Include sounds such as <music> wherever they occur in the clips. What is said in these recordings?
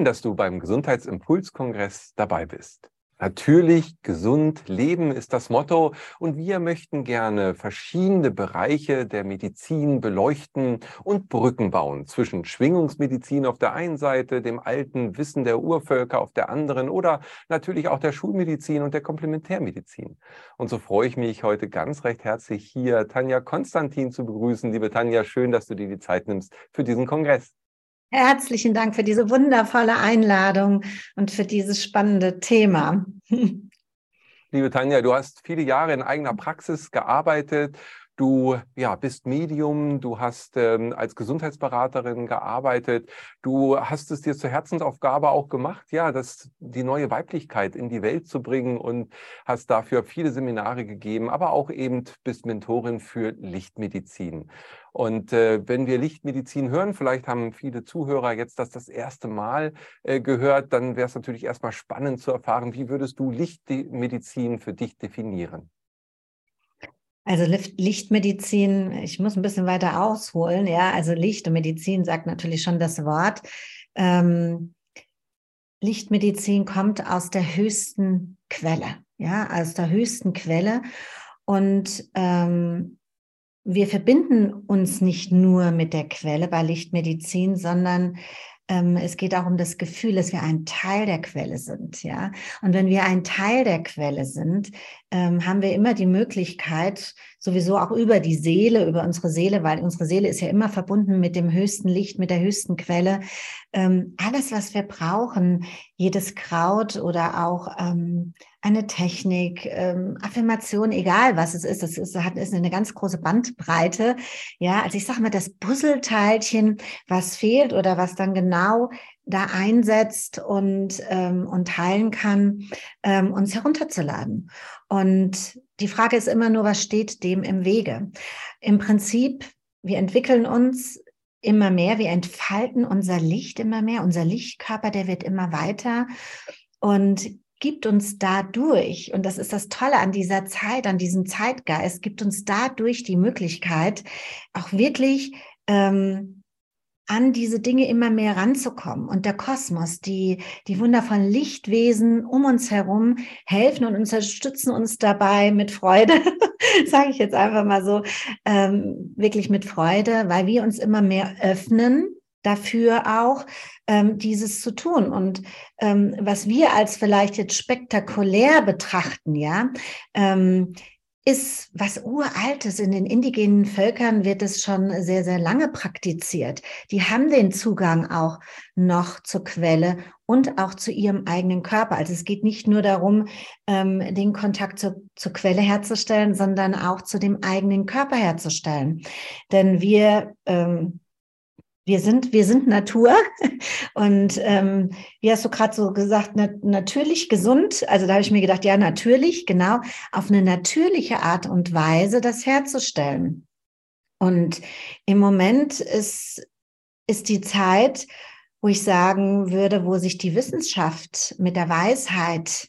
Schön, dass du beim Gesundheitsimpulskongress dabei bist. Natürlich, gesund leben ist das Motto und wir möchten gerne verschiedene Bereiche der Medizin beleuchten und Brücken bauen zwischen Schwingungsmedizin auf der einen Seite, dem alten Wissen der Urvölker auf der anderen oder natürlich auch der Schulmedizin und der Komplementärmedizin. Und so freue ich mich heute ganz recht herzlich hier Tanja Konstantin zu begrüßen. Liebe Tanja, schön, dass du dir die Zeit nimmst für diesen Kongress. Herzlichen Dank für diese wundervolle Einladung und für dieses spannende Thema. <laughs> Liebe Tanja, du hast viele Jahre in eigener Praxis gearbeitet. Du ja, bist Medium, du hast ähm, als Gesundheitsberaterin gearbeitet, du hast es dir zur Herzensaufgabe auch gemacht, ja, das, die neue Weiblichkeit in die Welt zu bringen und hast dafür viele Seminare gegeben, aber auch eben bist Mentorin für Lichtmedizin. Und äh, wenn wir Lichtmedizin hören, vielleicht haben viele Zuhörer jetzt das das erste Mal äh, gehört, dann wäre es natürlich erstmal spannend zu erfahren, wie würdest du Lichtmedizin für dich definieren? Also Lichtmedizin, ich muss ein bisschen weiter ausholen, ja. Also Licht und Medizin sagt natürlich schon das Wort. Ähm, Lichtmedizin kommt aus der höchsten Quelle, ja, aus der höchsten Quelle. Und ähm, wir verbinden uns nicht nur mit der Quelle bei Lichtmedizin, sondern es geht auch um das Gefühl, dass wir ein Teil der Quelle sind, ja. Und wenn wir ein Teil der Quelle sind, ähm, haben wir immer die Möglichkeit, sowieso auch über die Seele, über unsere Seele, weil unsere Seele ist ja immer verbunden mit dem höchsten Licht, mit der höchsten Quelle. Ähm, alles, was wir brauchen, jedes Kraut oder auch ähm, eine Technik, ähm, Affirmation, egal was es ist, das ist, hat, ist eine ganz große Bandbreite. Ja, also ich sage mal, das Puzzleteilchen, was fehlt oder was dann genau da einsetzt und, ähm, und heilen kann, ähm, uns herunterzuladen. Und die Frage ist immer nur, was steht dem im Wege? Im Prinzip, wir entwickeln uns immer mehr, wir entfalten unser Licht immer mehr, unser Lichtkörper, der wird immer weiter. Und gibt uns dadurch, und das ist das Tolle an dieser Zeit, an diesem Zeitgeist, gibt uns dadurch die Möglichkeit, auch wirklich ähm, an diese Dinge immer mehr ranzukommen. Und der Kosmos, die, die wundervollen Lichtwesen um uns herum helfen und unterstützen uns dabei mit Freude, <laughs> sage ich jetzt einfach mal so, ähm, wirklich mit Freude, weil wir uns immer mehr öffnen dafür auch, ähm, dieses zu tun. Und ähm, was wir als vielleicht jetzt spektakulär betrachten, ja, ähm, ist was Uraltes. In den indigenen Völkern wird es schon sehr, sehr lange praktiziert. Die haben den Zugang auch noch zur Quelle und auch zu ihrem eigenen Körper. Also es geht nicht nur darum, ähm, den Kontakt zu, zur Quelle herzustellen, sondern auch zu dem eigenen Körper herzustellen. Denn wir ähm, wir sind, wir sind Natur <laughs> und ähm, wie hast du gerade so gesagt, na, natürlich gesund. Also da habe ich mir gedacht, ja, natürlich, genau, auf eine natürliche Art und Weise das herzustellen. Und im Moment ist, ist die Zeit, wo ich sagen würde, wo sich die Wissenschaft mit der Weisheit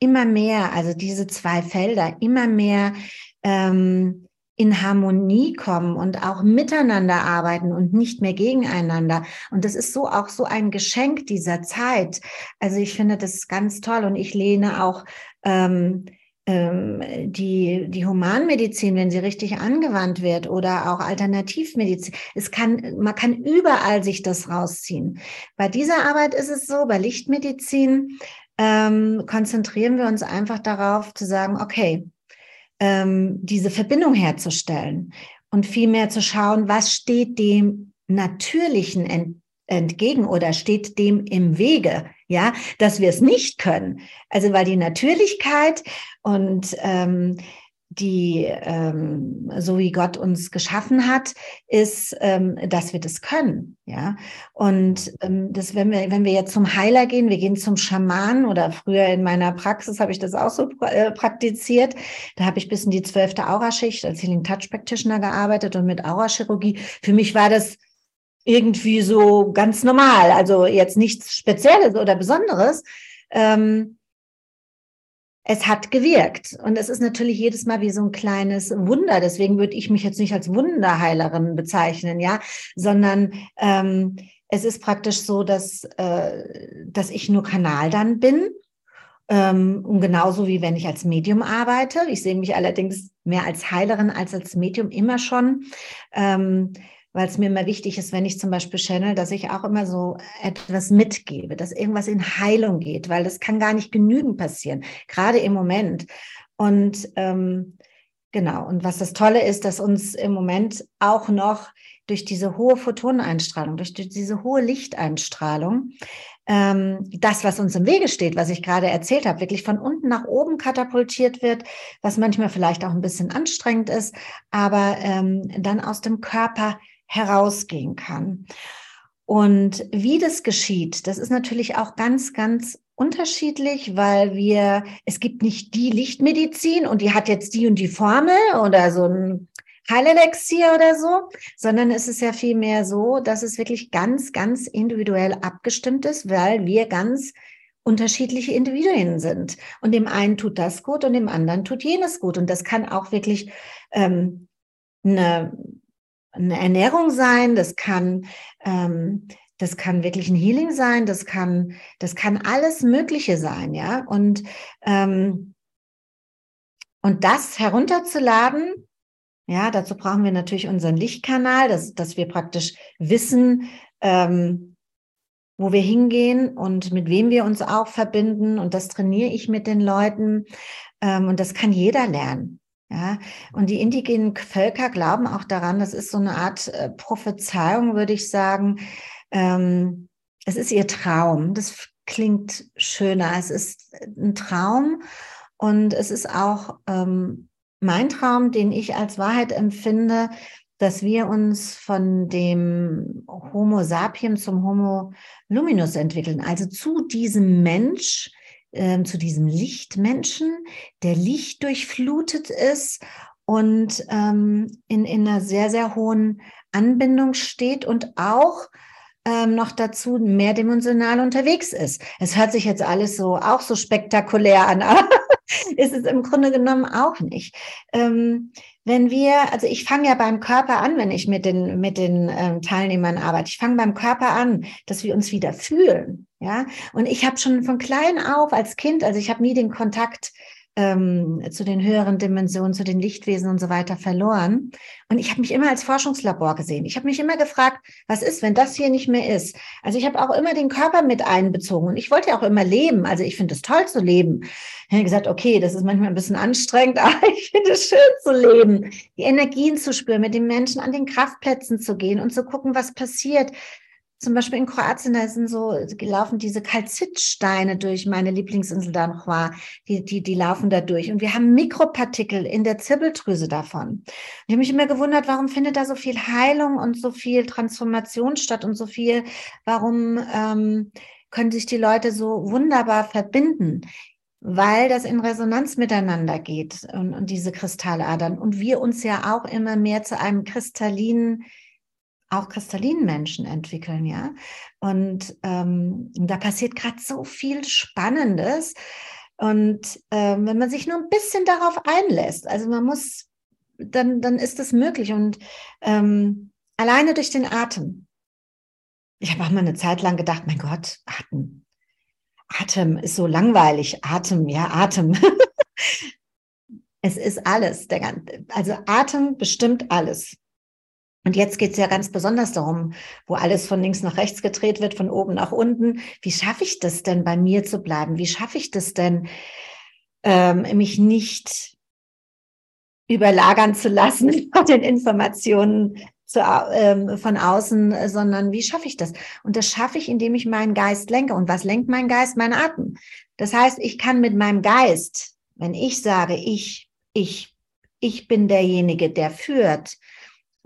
immer mehr, also diese zwei Felder, immer mehr ähm, in Harmonie kommen und auch miteinander arbeiten und nicht mehr gegeneinander. Und das ist so auch so ein Geschenk dieser Zeit. Also ich finde das ganz toll und ich lehne auch ähm, ähm, die, die Humanmedizin, wenn sie richtig angewandt wird oder auch Alternativmedizin. Es kann, man kann überall sich das rausziehen. Bei dieser Arbeit ist es so, bei Lichtmedizin ähm, konzentrieren wir uns einfach darauf zu sagen, okay, ähm, diese Verbindung herzustellen und vielmehr zu schauen, was steht dem Natürlichen ent entgegen oder steht dem im Wege, ja, dass wir es nicht können. Also weil die Natürlichkeit und ähm, die, ähm, so wie Gott uns geschaffen hat, ist, ähm, dass wir das können, ja. Und ähm, das, wenn wir, wenn wir jetzt zum Heiler gehen, wir gehen zum Schaman oder früher in meiner Praxis habe ich das auch so äh, praktiziert. Da habe ich bis in die zwölfte Auraschicht als Healing Touch Practitioner gearbeitet und mit Aurachirurgie. Für mich war das irgendwie so ganz normal, also jetzt nichts Spezielles oder Besonderes. Ähm, es hat gewirkt. Und es ist natürlich jedes Mal wie so ein kleines Wunder. Deswegen würde ich mich jetzt nicht als Wunderheilerin bezeichnen, ja, sondern ähm, es ist praktisch so, dass, äh, dass ich nur Kanal dann bin. Ähm, und genauso wie wenn ich als Medium arbeite. Ich sehe mich allerdings mehr als Heilerin als als Medium immer schon. Ähm, weil es mir immer wichtig ist, wenn ich zum Beispiel channel, dass ich auch immer so etwas mitgebe, dass irgendwas in Heilung geht, weil das kann gar nicht genügend passieren, gerade im Moment. Und ähm, genau, und was das Tolle ist, dass uns im Moment auch noch durch diese hohe Photoneinstrahlung, durch diese hohe Lichteinstrahlung, ähm, das, was uns im Wege steht, was ich gerade erzählt habe, wirklich von unten nach oben katapultiert wird, was manchmal vielleicht auch ein bisschen anstrengend ist, aber ähm, dann aus dem Körper herausgehen kann. Und wie das geschieht, das ist natürlich auch ganz, ganz unterschiedlich, weil wir, es gibt nicht die Lichtmedizin und die hat jetzt die und die Formel oder so ein Heilelexier oder so, sondern es ist ja vielmehr so, dass es wirklich ganz, ganz individuell abgestimmt ist, weil wir ganz unterschiedliche Individuen sind. Und dem einen tut das gut und dem anderen tut jenes gut. Und das kann auch wirklich ähm, eine eine Ernährung sein, das kann, ähm, das kann wirklich ein Healing sein, das kann, das kann alles Mögliche sein, ja. Und, ähm, und das herunterzuladen, ja, dazu brauchen wir natürlich unseren Lichtkanal, dass, dass wir praktisch wissen, ähm, wo wir hingehen und mit wem wir uns auch verbinden. Und das trainiere ich mit den Leuten. Ähm, und das kann jeder lernen. Ja, und die indigenen Völker glauben auch daran, das ist so eine Art äh, Prophezeiung, würde ich sagen. Ähm, es ist ihr Traum. Das klingt schöner. Es ist ein Traum und es ist auch ähm, mein Traum, den ich als Wahrheit empfinde, dass wir uns von dem Homo sapiens zum Homo luminus entwickeln, also zu diesem Mensch, äh, zu diesem Lichtmenschen, der Licht durchflutet ist und ähm, in, in einer sehr, sehr hohen Anbindung steht und auch ähm, noch dazu mehrdimensional unterwegs ist. Es hört sich jetzt alles so auch so spektakulär an, <laughs> aber ist es im Grunde genommen auch nicht. Ähm, wenn wir, also ich fange ja beim Körper an, wenn ich mit den, mit den ähm, Teilnehmern arbeite. Ich fange beim Körper an, dass wir uns wieder fühlen. Ja, und ich habe schon von klein auf als Kind, also ich habe nie den Kontakt ähm, zu den höheren Dimensionen, zu den Lichtwesen und so weiter verloren. Und ich habe mich immer als Forschungslabor gesehen. Ich habe mich immer gefragt, was ist, wenn das hier nicht mehr ist? Also ich habe auch immer den Körper mit einbezogen und ich wollte ja auch immer leben. Also ich finde es toll zu leben. Ich habe gesagt, okay, das ist manchmal ein bisschen anstrengend, <laughs> aber ich finde es schön zu leben, die Energien zu spüren, mit den Menschen an den Kraftplätzen zu gehen und zu gucken, was passiert zum Beispiel in Kroatien, da sind so gelaufen diese Kalzitsteine durch meine Lieblingsinsel da noch war, die, die, die laufen da durch. Und wir haben Mikropartikel in der Zirbeldrüse davon. ich habe mich immer gewundert, warum findet da so viel Heilung und so viel Transformation statt und so viel, warum ähm, können sich die Leute so wunderbar verbinden? weil das in Resonanz miteinander geht und, und diese Kristalladern und wir uns ja auch immer mehr zu einem kristallinen auch Kristallinmenschen entwickeln, ja. Und ähm, da passiert gerade so viel Spannendes. Und ähm, wenn man sich nur ein bisschen darauf einlässt, also man muss, dann, dann ist das möglich. Und ähm, alleine durch den Atem. Ich habe auch mal eine Zeit lang gedacht, mein Gott, Atem. Atem ist so langweilig. Atem, ja, Atem. <laughs> es ist alles. Der ganze, also Atem bestimmt alles. Und jetzt geht es ja ganz besonders darum, wo alles von links nach rechts gedreht wird, von oben nach unten. Wie schaffe ich das denn, bei mir zu bleiben? Wie schaffe ich das denn, ähm, mich nicht überlagern zu lassen <laughs> von den Informationen zu, ähm, von außen, sondern wie schaffe ich das? Und das schaffe ich, indem ich meinen Geist lenke. Und was lenkt mein Geist? Mein Atem. Das heißt, ich kann mit meinem Geist, wenn ich sage, ich, ich, ich bin derjenige, der führt,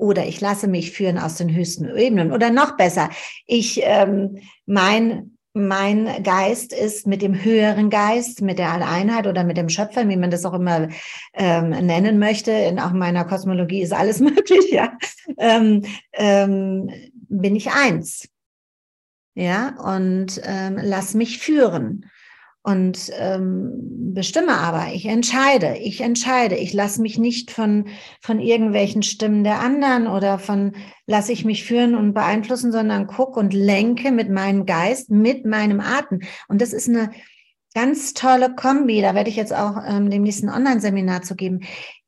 oder ich lasse mich führen aus den höchsten Ebenen oder noch besser, ich ähm, mein mein Geist ist mit dem höheren Geist, mit der Alleinheit oder mit dem Schöpfer, wie man das auch immer ähm, nennen möchte. In auch meiner Kosmologie ist alles <laughs> möglich, ja. Ähm, ähm, bin ich eins. Ja, und ähm, lass mich führen. Und ähm, bestimme aber, ich entscheide, ich entscheide, ich lasse mich nicht von, von irgendwelchen Stimmen der anderen oder von lasse ich mich führen und beeinflussen, sondern guck und lenke mit meinem Geist, mit meinem Atem. Und das ist eine ganz tolle Kombi, da werde ich jetzt auch ähm, demnächst ein Online-Seminar zu geben.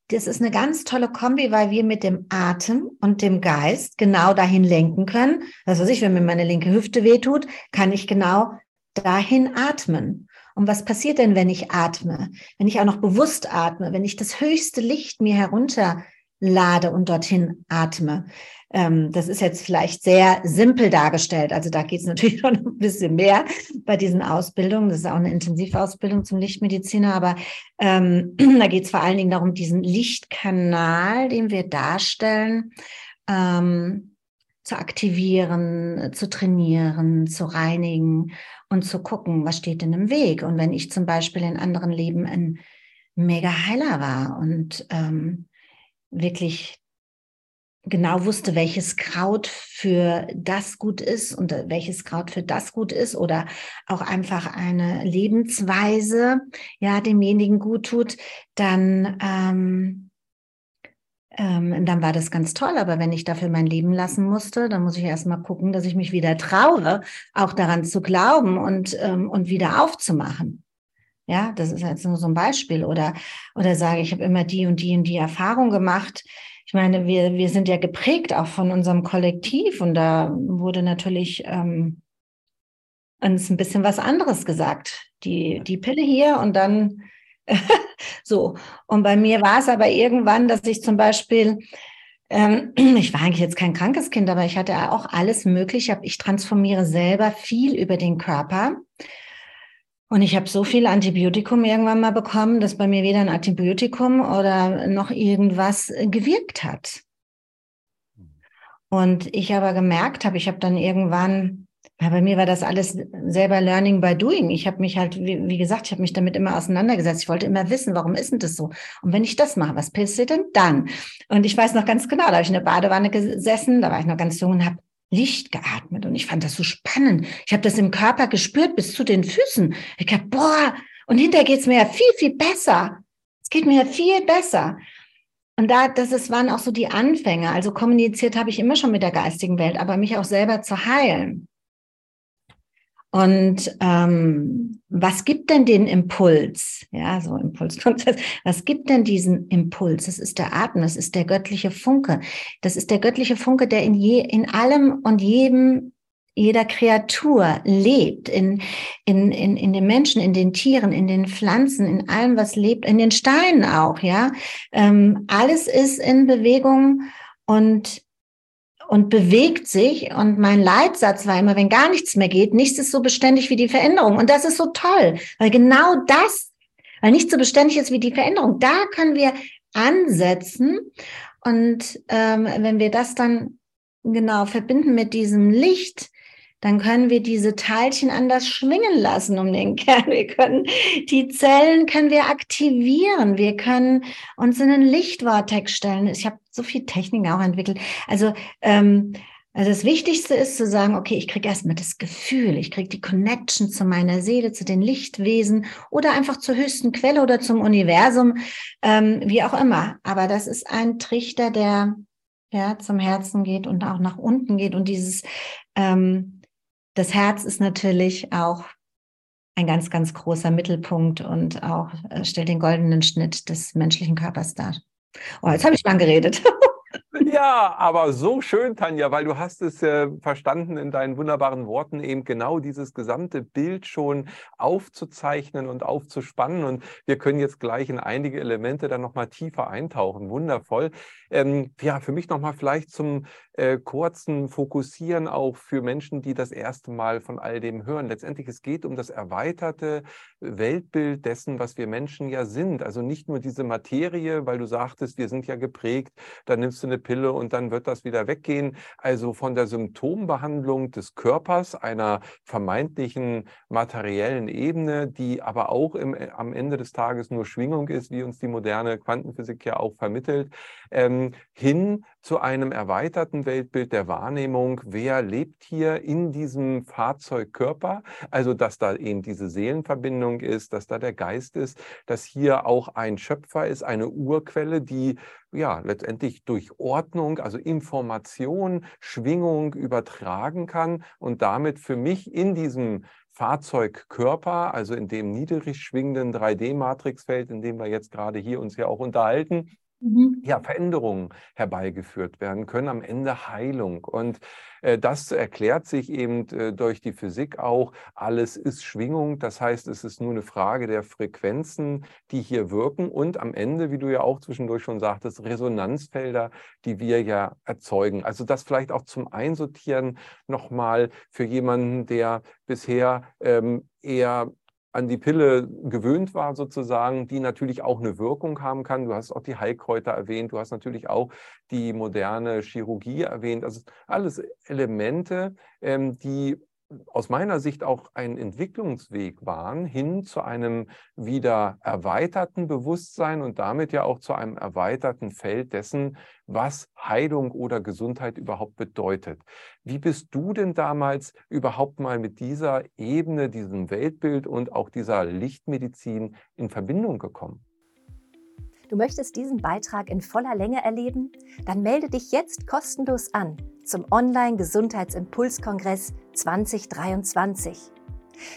Das ist eine ganz tolle Kombi, weil wir mit dem Atem und dem Geist genau dahin lenken können. Was weiß ich, wenn mir meine linke Hüfte wehtut, kann ich genau dahin atmen. Und was passiert denn, wenn ich atme? Wenn ich auch noch bewusst atme, wenn ich das höchste Licht mir herunterlade und dorthin atme? Ähm, das ist jetzt vielleicht sehr simpel dargestellt. Also da geht es <laughs> natürlich schon ein bisschen mehr bei diesen Ausbildungen. Das ist auch eine Intensivausbildung zum Lichtmediziner, aber ähm, <clears throat> da geht es vor allen Dingen darum, diesen Lichtkanal, den wir darstellen, ähm, zu aktivieren, zu trainieren, zu reinigen und zu gucken, was steht denn im Weg. Und wenn ich zum Beispiel in anderen Leben ein mega Heiler war und ähm, wirklich genau wusste, welches Kraut für das gut ist und welches Kraut für das gut ist oder auch einfach eine Lebensweise ja demjenigen gut tut, dann ähm, ähm, dann war das ganz toll. Aber wenn ich dafür mein Leben lassen musste, dann muss ich erst mal gucken, dass ich mich wieder traue, auch daran zu glauben und, ähm, und wieder aufzumachen. Ja, das ist jetzt nur so ein Beispiel. Oder, oder sage, ich habe immer die und die und die Erfahrung gemacht. Ich meine, wir, wir sind ja geprägt auch von unserem Kollektiv und da wurde natürlich ähm, uns ein bisschen was anderes gesagt. Die, die Pille hier und dann <laughs> so. Und bei mir war es aber irgendwann, dass ich zum Beispiel, ähm, <clears throat> ich war eigentlich jetzt kein krankes Kind, aber ich hatte auch alles Mögliche. Ich transformiere selber viel über den Körper. Und ich habe so viel Antibiotikum irgendwann mal bekommen, dass bei mir weder ein Antibiotikum oder noch irgendwas gewirkt hat. Und ich aber gemerkt habe, ich habe dann irgendwann ja, bei mir war das alles selber Learning by Doing. Ich habe mich halt, wie, wie gesagt, ich habe mich damit immer auseinandergesetzt. Ich wollte immer wissen, warum ist denn das so? Und wenn ich das mache, was passiert denn dann? Und ich weiß noch ganz genau, da habe ich in der Badewanne gesessen, da war ich noch ganz jung und habe Licht geatmet. Und ich fand das so spannend. Ich habe das im Körper gespürt bis zu den Füßen. Ich habe, boah, und hinterher geht es mir ja viel, viel besser. Es geht mir ja viel besser. Und da, das ist, waren auch so die Anfänge. Also kommuniziert habe ich immer schon mit der geistigen Welt, aber mich auch selber zu heilen. Und ähm, was gibt denn den Impuls? Ja, so Impulsprozess. <laughs> Was gibt denn diesen Impuls? Das ist der Atem, das ist der göttliche Funke. Das ist der göttliche Funke, der in, je, in allem und jedem, jeder Kreatur lebt, in, in, in, in den Menschen, in den Tieren, in den Pflanzen, in allem, was lebt, in den Steinen auch, ja. Ähm, alles ist in Bewegung und und bewegt sich. Und mein Leitsatz war immer, wenn gar nichts mehr geht, nichts ist so beständig wie die Veränderung. Und das ist so toll, weil genau das, weil nichts so beständig ist wie die Veränderung, da können wir ansetzen. Und ähm, wenn wir das dann genau verbinden mit diesem Licht, dann können wir diese Teilchen anders schwingen lassen um den Kern. Wir können die Zellen können wir aktivieren. Wir können uns in einen Lichtvortex stellen. Ich habe so viel Technik auch entwickelt. Also ähm, also das Wichtigste ist zu sagen, okay, ich kriege erstmal das Gefühl, ich kriege die Connection zu meiner Seele, zu den Lichtwesen oder einfach zur höchsten Quelle oder zum Universum, ähm, wie auch immer. Aber das ist ein Trichter, der ja zum Herzen geht und auch nach unten geht. Und dieses ähm, das Herz ist natürlich auch ein ganz, ganz großer Mittelpunkt und auch äh, stellt den goldenen Schnitt des menschlichen Körpers dar. Oh, jetzt habe ich lang geredet. <laughs> Ja, aber so schön, Tanja, weil du hast es äh, verstanden in deinen wunderbaren Worten, eben genau dieses gesamte Bild schon aufzuzeichnen und aufzuspannen. Und wir können jetzt gleich in einige Elemente dann nochmal tiefer eintauchen. Wundervoll. Ähm, ja, für mich nochmal vielleicht zum äh, kurzen Fokussieren auch für Menschen, die das erste Mal von all dem hören. Letztendlich, es geht um das erweiterte Weltbild dessen, was wir Menschen ja sind. Also nicht nur diese Materie, weil du sagtest, wir sind ja geprägt, da nimmst du eine Pille Pille und dann wird das wieder weggehen. Also von der Symptombehandlung des Körpers, einer vermeintlichen materiellen Ebene, die aber auch im, am Ende des Tages nur Schwingung ist, wie uns die moderne Quantenphysik ja auch vermittelt, ähm, hin zu einem erweiterten Weltbild der Wahrnehmung, wer lebt hier in diesem Fahrzeugkörper, also dass da eben diese Seelenverbindung ist, dass da der Geist ist, dass hier auch ein Schöpfer ist, eine Urquelle, die ja letztendlich durch Ordnung, also Information, Schwingung übertragen kann und damit für mich in diesem Fahrzeugkörper, also in dem niedrig schwingenden 3D-Matrixfeld, in dem wir jetzt gerade hier uns ja auch unterhalten, mhm. ja, Veränderungen herbeigeführt werden können, am Ende Heilung. Und äh, das erklärt sich eben äh, durch die Physik auch. Alles ist Schwingung, das heißt, es ist nur eine Frage der Frequenzen, die hier wirken und am Ende, wie du ja auch zwischendurch schon sagtest, Resonanzfelder, die wir ja erzeugen. Also das vielleicht auch zum Einsortieren nochmal für jemanden, der bisher ähm, eher an die Pille gewöhnt war, sozusagen, die natürlich auch eine Wirkung haben kann. Du hast auch die Heilkräuter erwähnt, du hast natürlich auch die moderne Chirurgie erwähnt. Also alles Elemente, ähm, die aus meiner Sicht auch ein Entwicklungsweg waren hin zu einem wieder erweiterten Bewusstsein und damit ja auch zu einem erweiterten Feld dessen, was Heilung oder Gesundheit überhaupt bedeutet. Wie bist du denn damals überhaupt mal mit dieser Ebene, diesem Weltbild und auch dieser Lichtmedizin in Verbindung gekommen? Du möchtest diesen Beitrag in voller Länge erleben? Dann melde dich jetzt kostenlos an zum Online-Gesundheitsimpulskongress 2023.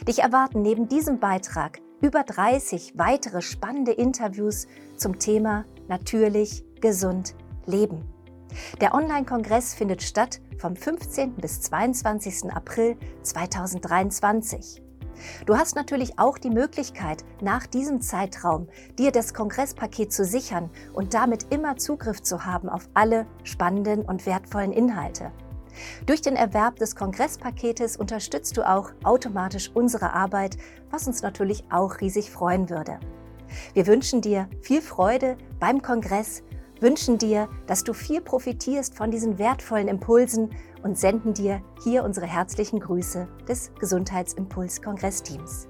Dich erwarten neben diesem Beitrag über 30 weitere spannende Interviews zum Thema Natürlich, gesund, leben. Der Online-Kongress findet statt vom 15. bis 22. April 2023. Du hast natürlich auch die Möglichkeit, nach diesem Zeitraum dir das Kongresspaket zu sichern und damit immer Zugriff zu haben auf alle spannenden und wertvollen Inhalte. Durch den Erwerb des Kongresspaketes unterstützt du auch automatisch unsere Arbeit, was uns natürlich auch riesig freuen würde. Wir wünschen dir viel Freude beim Kongress, wünschen dir, dass du viel profitierst von diesen wertvollen Impulsen und senden dir hier unsere herzlichen Grüße des Gesundheitsimpuls-Kongressteams.